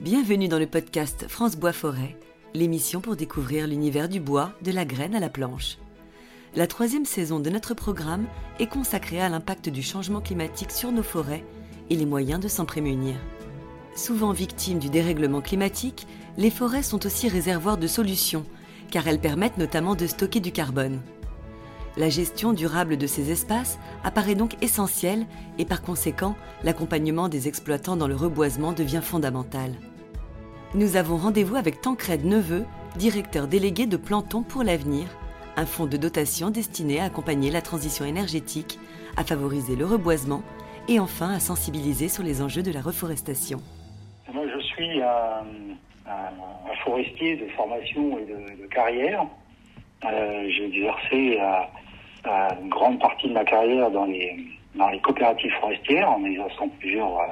Bienvenue dans le podcast France Bois Forêt, l'émission pour découvrir l'univers du bois, de la graine à la planche. La troisième saison de notre programme est consacrée à l'impact du changement climatique sur nos forêts et les moyens de s'en prémunir. Souvent victimes du dérèglement climatique, les forêts sont aussi réservoirs de solutions, car elles permettent notamment de stocker du carbone. La gestion durable de ces espaces apparaît donc essentielle et par conséquent, l'accompagnement des exploitants dans le reboisement devient fondamental. Nous avons rendez-vous avec Tancred Neveu, directeur délégué de Planton pour l'avenir, un fonds de dotation destiné à accompagner la transition énergétique, à favoriser le reboisement et enfin à sensibiliser sur les enjeux de la reforestation. Moi, je suis un, forestier de formation et de, carrière. Euh, J'ai exercé à, une grande partie de ma carrière dans les, dans les coopératives forestières en exerçant plusieurs, euh,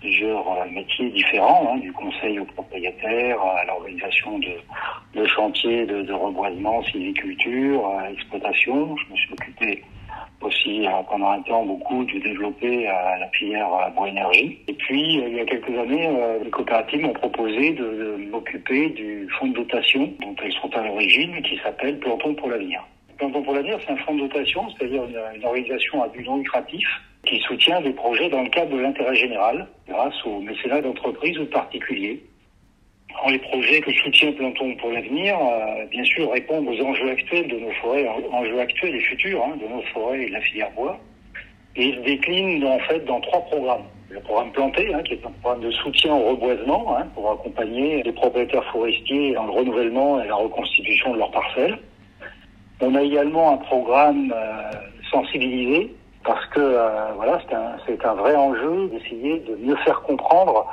plusieurs euh, métiers différents, hein, du conseil aux propriétaires, à l'organisation de, de chantiers de, de reboisement, sylviculture, exploitation. Je me suis occupé aussi euh, pendant un temps beaucoup de développer la filière bois énergie. Et puis il y a quelques années, les coopératives m'ont proposé de, de m'occuper du fonds de dotation dont elles sont à l'origine, qui s'appelle Planton pour l'avenir. Planton pour l'avenir, c'est un fonds de dotation, c'est-à-dire une, organisation à but non lucratif qui soutient des projets dans le cadre de l'intérêt général grâce au mécénat d'entreprises ou de particuliers. les projets que soutient Planton pour l'avenir, euh, bien sûr, répondent aux enjeux actuels de nos forêts, enjeux actuels et futurs hein, de nos forêts et de la filière bois. Et ils déclinent en fait dans trois programmes. Le programme Planté, hein, qui est un programme de soutien au reboisement hein, pour accompagner les propriétaires forestiers dans le renouvellement et la reconstitution de leurs parcelles. On a également un programme euh, sensibilisé parce que euh, voilà, c'est un, un, vrai enjeu d'essayer de mieux faire comprendre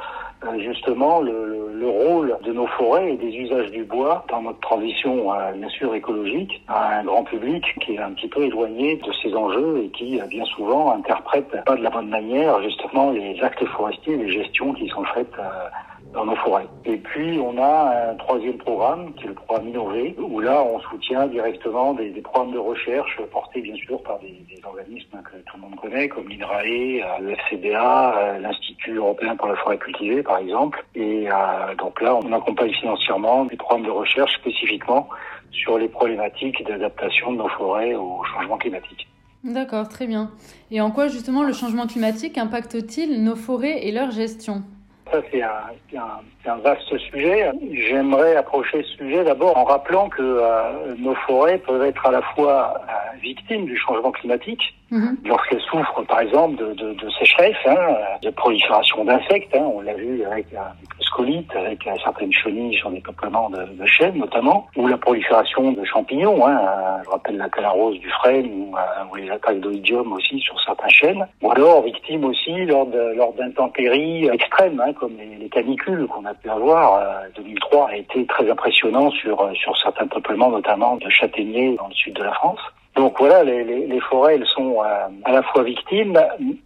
euh, justement le, le, rôle de nos forêts et des usages du bois dans notre transition bien sûr écologique à un grand public qui est un petit peu éloigné de ces enjeux et qui bien souvent interprète pas de la bonne manière justement les actes forestiers, les gestions qui sont faites dans nos forêts. Et puis on a un troisième programme qui est le programme Innové, où là on soutient directement des, programmes de recherche portés bien sûr par des, organismes que tout le monde connaît, comme l'INRAE, le FCDA, l'Institut européen pour la forêt cultivée par exemple. Et euh, donc là on accompagne financièrement des programmes de recherche spécifiquement sur les problématiques d'adaptation de nos forêts au changement climatique. D'accord, très bien. Et en quoi justement le changement climatique impacte-t-il nos forêts et leur gestion? Ça, c'est un, vaste sujet. J'aimerais approcher ce sujet d'abord en rappelant que euh, nos forêts peuvent être à la fois euh, victimes du changement climatique, mhm. lorsqu'elles souffrent, par exemple, de, de, de sécheresse, hein, de prolifération d'insectes. Hein, on l'a vu avec un scolite, avec certaines chenilles sur des peuplements de, de chênes, notamment, ou la prolifération de champignons. Hein, je rappelle la calarose du frêne ou, euh, ou les attaques d'oïdium aussi sur certains chênes. Ou alors victimes aussi lors d'intempéries extrêmes. Hein, comme les, canicules qu'on a pu avoir. 2003 euh, a été très impressionnant sur, euh, sur certains peuplements, notamment de châtaigniers dans le sud de la France. Donc voilà, les, les, les forêts, elles sont euh, à la fois victimes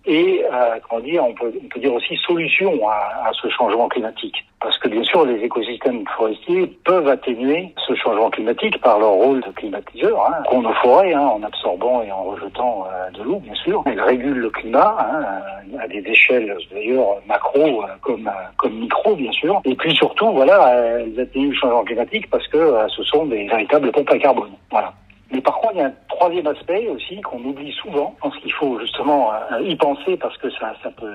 et, euh, comment dire, on peut, on peut dire aussi solution à, à, ce changement climatique. Parce que bien sûr, les écosystèmes forestiers peuvent atténuer ce changement climatique par leur rôle de climatiseur, hein, qu'ont nos forêts, hein, en absorbant et en rejetant euh, de l'eau, bien sûr. Elles régulent le climat hein, à des échelles d'ailleurs macro comme, comme micro, bien sûr. Et puis surtout, voilà, elles atténuent le changement climatique parce que ce sont des véritables pompes à carbone. Voilà. Mais par contre, il y a un troisième aspect aussi qu'on oublie souvent. Je pense qu'il faut justement euh, y penser parce que ça, peut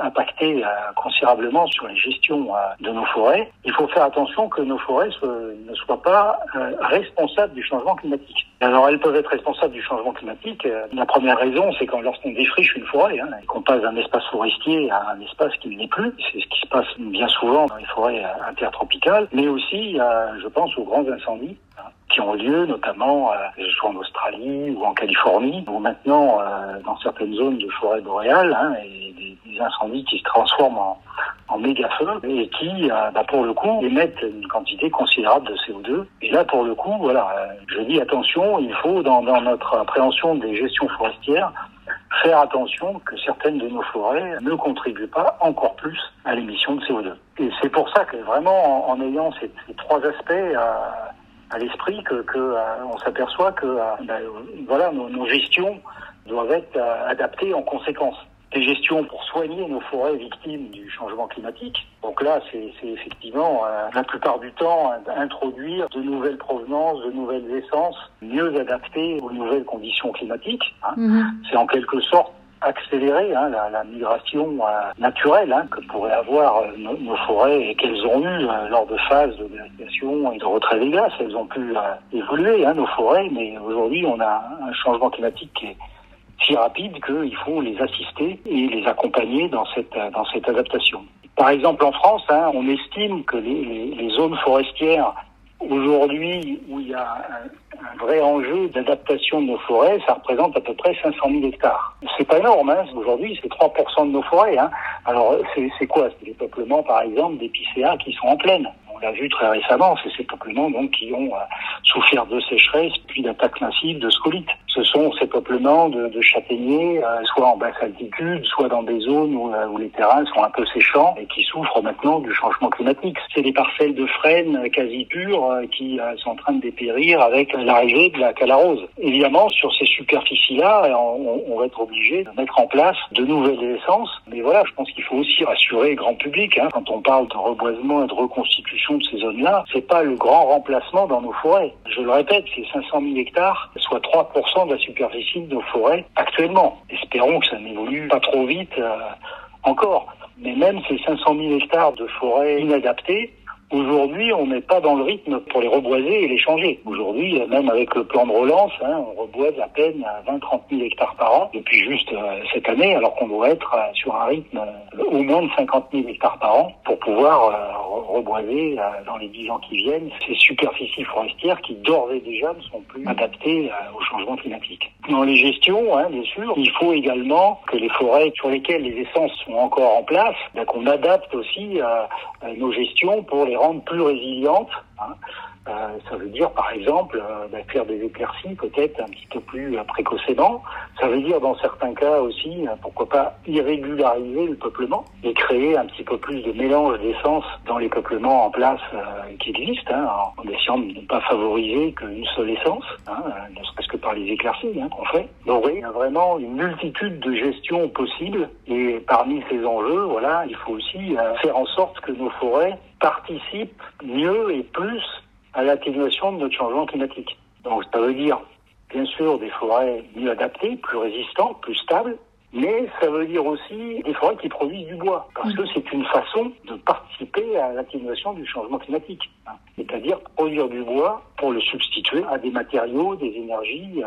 impacter euh, considérablement sur les gestions euh, de nos forêts. Il faut faire attention que nos forêts ne soient pas responsables du changement climatique. Alors, elles peuvent être responsables du changement climatique. La première raison, c'est quand lorsqu'on défriche une forêt hein, qu'on passe d'un espace forestier à un espace qui n'est plus. C'est ce qui se passe bien souvent dans les forêts intertropicales. Mais aussi, je pense aux grands incendies qui ont lieu, notamment euh, soit en Australie ou en Californie, ou maintenant euh, dans certaines zones de forêt boréale, hein, et des, des, incendies qui se transforment en, en méga feux et qui, euh, bah, pour le coup, émettent une quantité considérable de CO2. Et là, pour le coup, voilà, euh, je dis attention, il faut dans, dans notre appréhension des gestions forestières faire attention que certaines de nos forêts ne contribuent pas encore plus à l'émission de CO2. Et c'est pour ça que vraiment, en, ayant ces, ces, trois aspects à l'esprit que, que euh, on s'aperçoit que euh, ben, voilà nos, nos, gestions doivent être euh, adaptées en conséquence. des gestions pour soigner nos forêts victimes du changement climatique. Donc là, c'est effectivement euh, la plupart du temps introduire de nouvelles provenances, de nouvelles essences mieux adaptées aux nouvelles conditions climatiques. Hein. Mhm. C'est en quelque sorte accélérer hein, la, la, migration euh, naturelle hein, que pourraient avoir euh, nos, forêts et qu'elles ont eu lors de phases de glaciation et de retrait des glaces. Elles ont pu évoluer, hein, nos forêts, mais aujourd'hui on a un changement climatique qui est si rapide qu'il faut les assister et les accompagner dans cette, dans cette adaptation. Par exemple, en France, hein, on estime que les, les, zones forestières aujourd'hui où il y a un, vrai enjeu d'adaptation de nos forêts, ça représente à peu près 500 000 hectares. C'est pas énorme, hein. aujourd'hui c'est 3% de nos forêts. Hein. Alors c'est quoi? C'est les peuplements par exemple d'épicéas qui sont en plaine l'a vu très récemment, c'est ces peuplements donc qui ont euh, souffert de sécheresse puis d'attaques massives de scolites. Ce sont ces peuplements de, de châtaigniers, euh, soit en basse altitude, soit dans des zones où, euh, où, les terrains sont un peu séchants et qui souffrent maintenant du changement climatique. C'est des parcelles de frênes quasi pures qui sont en train de dépérir avec l'arrivée de la calarose. Évidemment, sur ces superficies-là, on, on, va être obligé de mettre en place de nouvelles essences. Mais voilà, je pense qu'il faut aussi rassurer le grand public hein, quand on parle de reboisement et de reconstitution de ces zones-là, c'est pas le grand remplacement dans nos forêts. Je le répète, c'est 500 000 hectares, soit 3% de la superficie de nos forêts actuellement. Espérons que ça n'évolue pas trop vite euh, encore. Mais même ces 500 000 hectares de forêts inadaptées, Aujourd'hui, on n'est pas dans le rythme pour les reboiser et les changer. Aujourd'hui, même avec le plan de relance, hein, on reboise à peine 20-30 000 hectares par an depuis juste euh, cette année, alors qu'on doit être euh, sur un rythme euh, au moins de 50 000 hectares par an pour pouvoir reboiser dans les 10 ans qui viennent ces superficies forestières qui d'ores et déjà ne sont plus adaptées au changement climatique. Dans les gestions, hein, bien sûr, il faut également que les forêts sur lesquelles les essences sont encore en place, ben, qu'on adapte aussi nos gestions pour les rendre plus résilientes. Hein. Euh, ça veut dire, par exemple, euh, bah, faire des éclaircies peut-être un petit peu plus euh, précocement. Ça veut dire, dans certains cas aussi, pourquoi pas irrégulariser le peuplement et créer un petit peu plus de mélange d'essence dans les peuplements en place qui existent, hein, en essayant de ne pas favoriser qu'une seule essence, hein, ne serait-ce que par les éclaircies hein, qu'on fait. Donc oui, il y a vraiment une multitude de gestions possibles et parmi ces enjeux, voilà, il faut aussi faire en sorte que nos forêts participent mieux et plus à l'atténuation de notre changement climatique. Donc ça veut dire, bien sûr, des forêts mieux adaptées, plus résistantes, plus stables, mais ça veut dire aussi des forêts qui produisent du bois, parce que c'est une façon de participer à l'atténuation du changement climatique. Hein. C'est-à-dire produire du bois pour le substituer à des matériaux, des énergies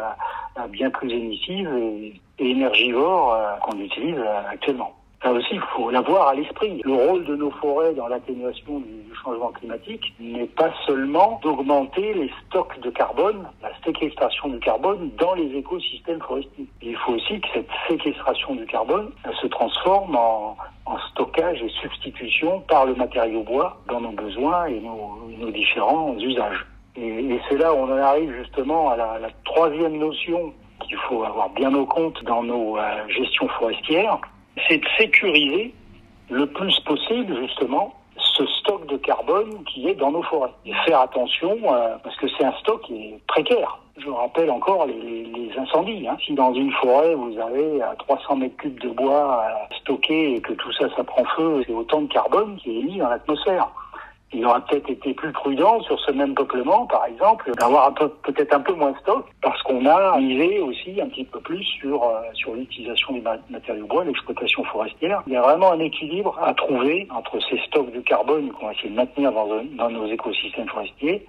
bien plus émissives et, énergivores euh, qu'on utilise euh, actuellement. Ça aussi, il faut l'avoir à l'esprit. Le rôle de nos forêts dans l'atténuation du changement climatique n'est pas seulement d'augmenter les stocks de carbone, la séquestration du carbone dans les écosystèmes forestiers. Il faut aussi que cette séquestration du carbone se transforme en, stockage et substitution par le matériau bois dans nos besoins et nos, différents usages. Et, c'est là où on en arrive justement à la, troisième notion qu'il faut avoir bien au compte dans nos euh, gestions forestières, c'est de sécuriser le plus possible justement ce stock de carbone qui est dans nos forêts. Et faire attention euh, parce que c'est un stock qui est précaire. Je rappelle encore les, incendies. Hein. Si dans une forêt vous avez 300 euh, mètres cubes de bois euh, stocké et que tout ça ça prend feu, c'est autant de carbone qui est émis dans l'atmosphère il aurait peut-être été plus prudent sur ce même peuplement, par exemple, d'avoir peut-être un peu moins de stock, parce qu'on a misé aussi un petit peu plus sur, euh, sur l'utilisation des matériaux bois, l'exploitation forestière. Il y a vraiment un équilibre à trouver entre ces stocks de carbone qu'on va essayer de maintenir dans, dans nos écosystèmes forestiers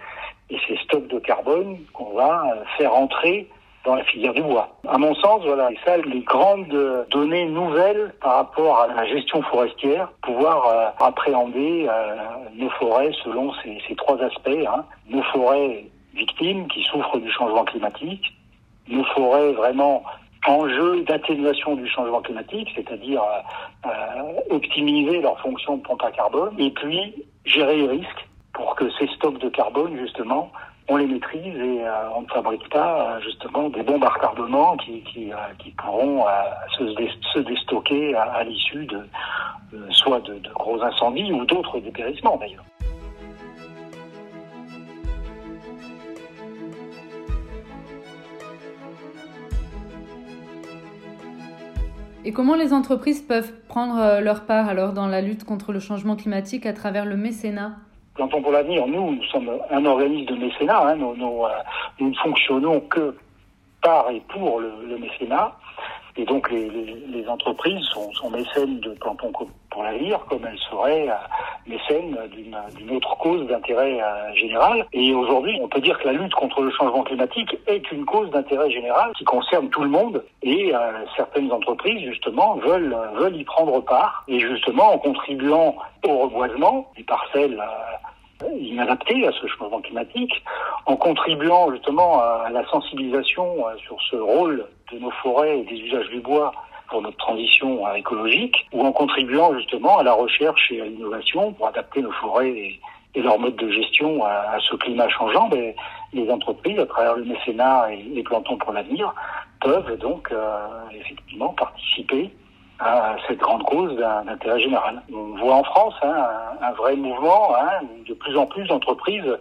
et ces stocks de carbone qu'on va euh, faire entrer dans la filière du bois. À mon sens, voilà, et ça, les grandes données nouvelles par rapport à la gestion forestière, pouvoir euh, appréhender euh, nos forêts selon ces, trois aspects. Hein. Nos forêts victimes qui souffrent du changement climatique, nos forêts vraiment enjeux d'atténuation du changement climatique, c'est-à-dire euh, optimiser leur fonction de pompe à carbone, et puis gérer les risques pour que ces stocks de carbone, justement, on les maîtrise et euh, on ne fabrique pas euh, justement des bombes à retardement qui, euh, pourront se, déstocker à, l'issue de soit de, de, gros incendies ou d'autres dépérissements d'ailleurs. Et comment les entreprises peuvent prendre leur part alors dans la lutte contre le changement climatique à travers le mécénat? Plantons pour l'avenir, nous, nous sommes un organisme de mécénat. Hein, nous, nous, ne fonctionnons que par et pour le, le mécénat. Et donc les, les, entreprises sont, sont, mécènes de Planton pour l'avenir, comme elles seraient euh, mécènes d'une autre cause d'intérêt euh, général. Et aujourd'hui, on peut dire que la lutte contre le changement climatique est une cause d'intérêt général qui concerne tout le monde. Et euh, certaines entreprises, justement, veulent, veulent y prendre part. Et justement, en contribuant au reboisement des parcelles inadapté à ce changement climatique, en contribuant justement à la sensibilisation euh, sur ce rôle de nos forêts et des usages du bois pour notre transition écologique, ou en contribuant justement à la recherche et à l'innovation pour adapter nos forêts et, leur mode de gestion à, ce climat changeant, mais les entreprises, à travers le mécénat et les plantons pour l'avenir, peuvent donc euh, effectivement participer à cette grande cause d'intérêt général. On voit en France hein, un, vrai mouvement, hein, de plus en plus d'entreprises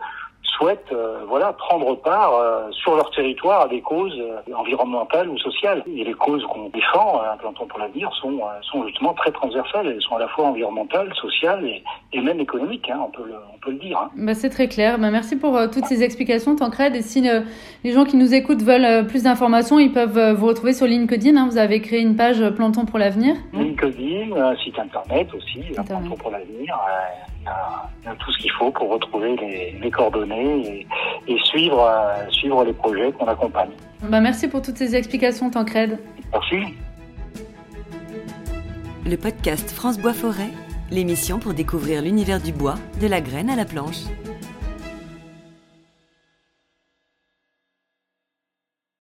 souhaitent euh, voilà prendre part euh, sur leur territoire à des causes euh, environnementales ou sociales. Et les causes qu'on défend, un planton pour l'avenir, sont, sont justement très transversales. Elles sont à la fois environnementales, sociales et, et même économiques, hein, on, peut le, on peut le dire. Hein. Bah, c'est très clair. Bah, merci pour toutes ces explications, Tancred. Et si les gens qui nous écoutent veulent plus d'informations, ils peuvent vous retrouver sur LinkedIn. Hein. Vous avez créé une page Planton pour l'avenir. LinkedIn, un site internet aussi, Planton pour l'avenir il y a tout ce qu'il faut pour retrouver les, coordonnées et, suivre, euh, suivre les projets qu'on accompagne. Bah merci pour toutes ces explications, Tancred. Merci. Le podcast France Bois Forêt, l'émission pour découvrir l'univers du bois, de la graine à la planche.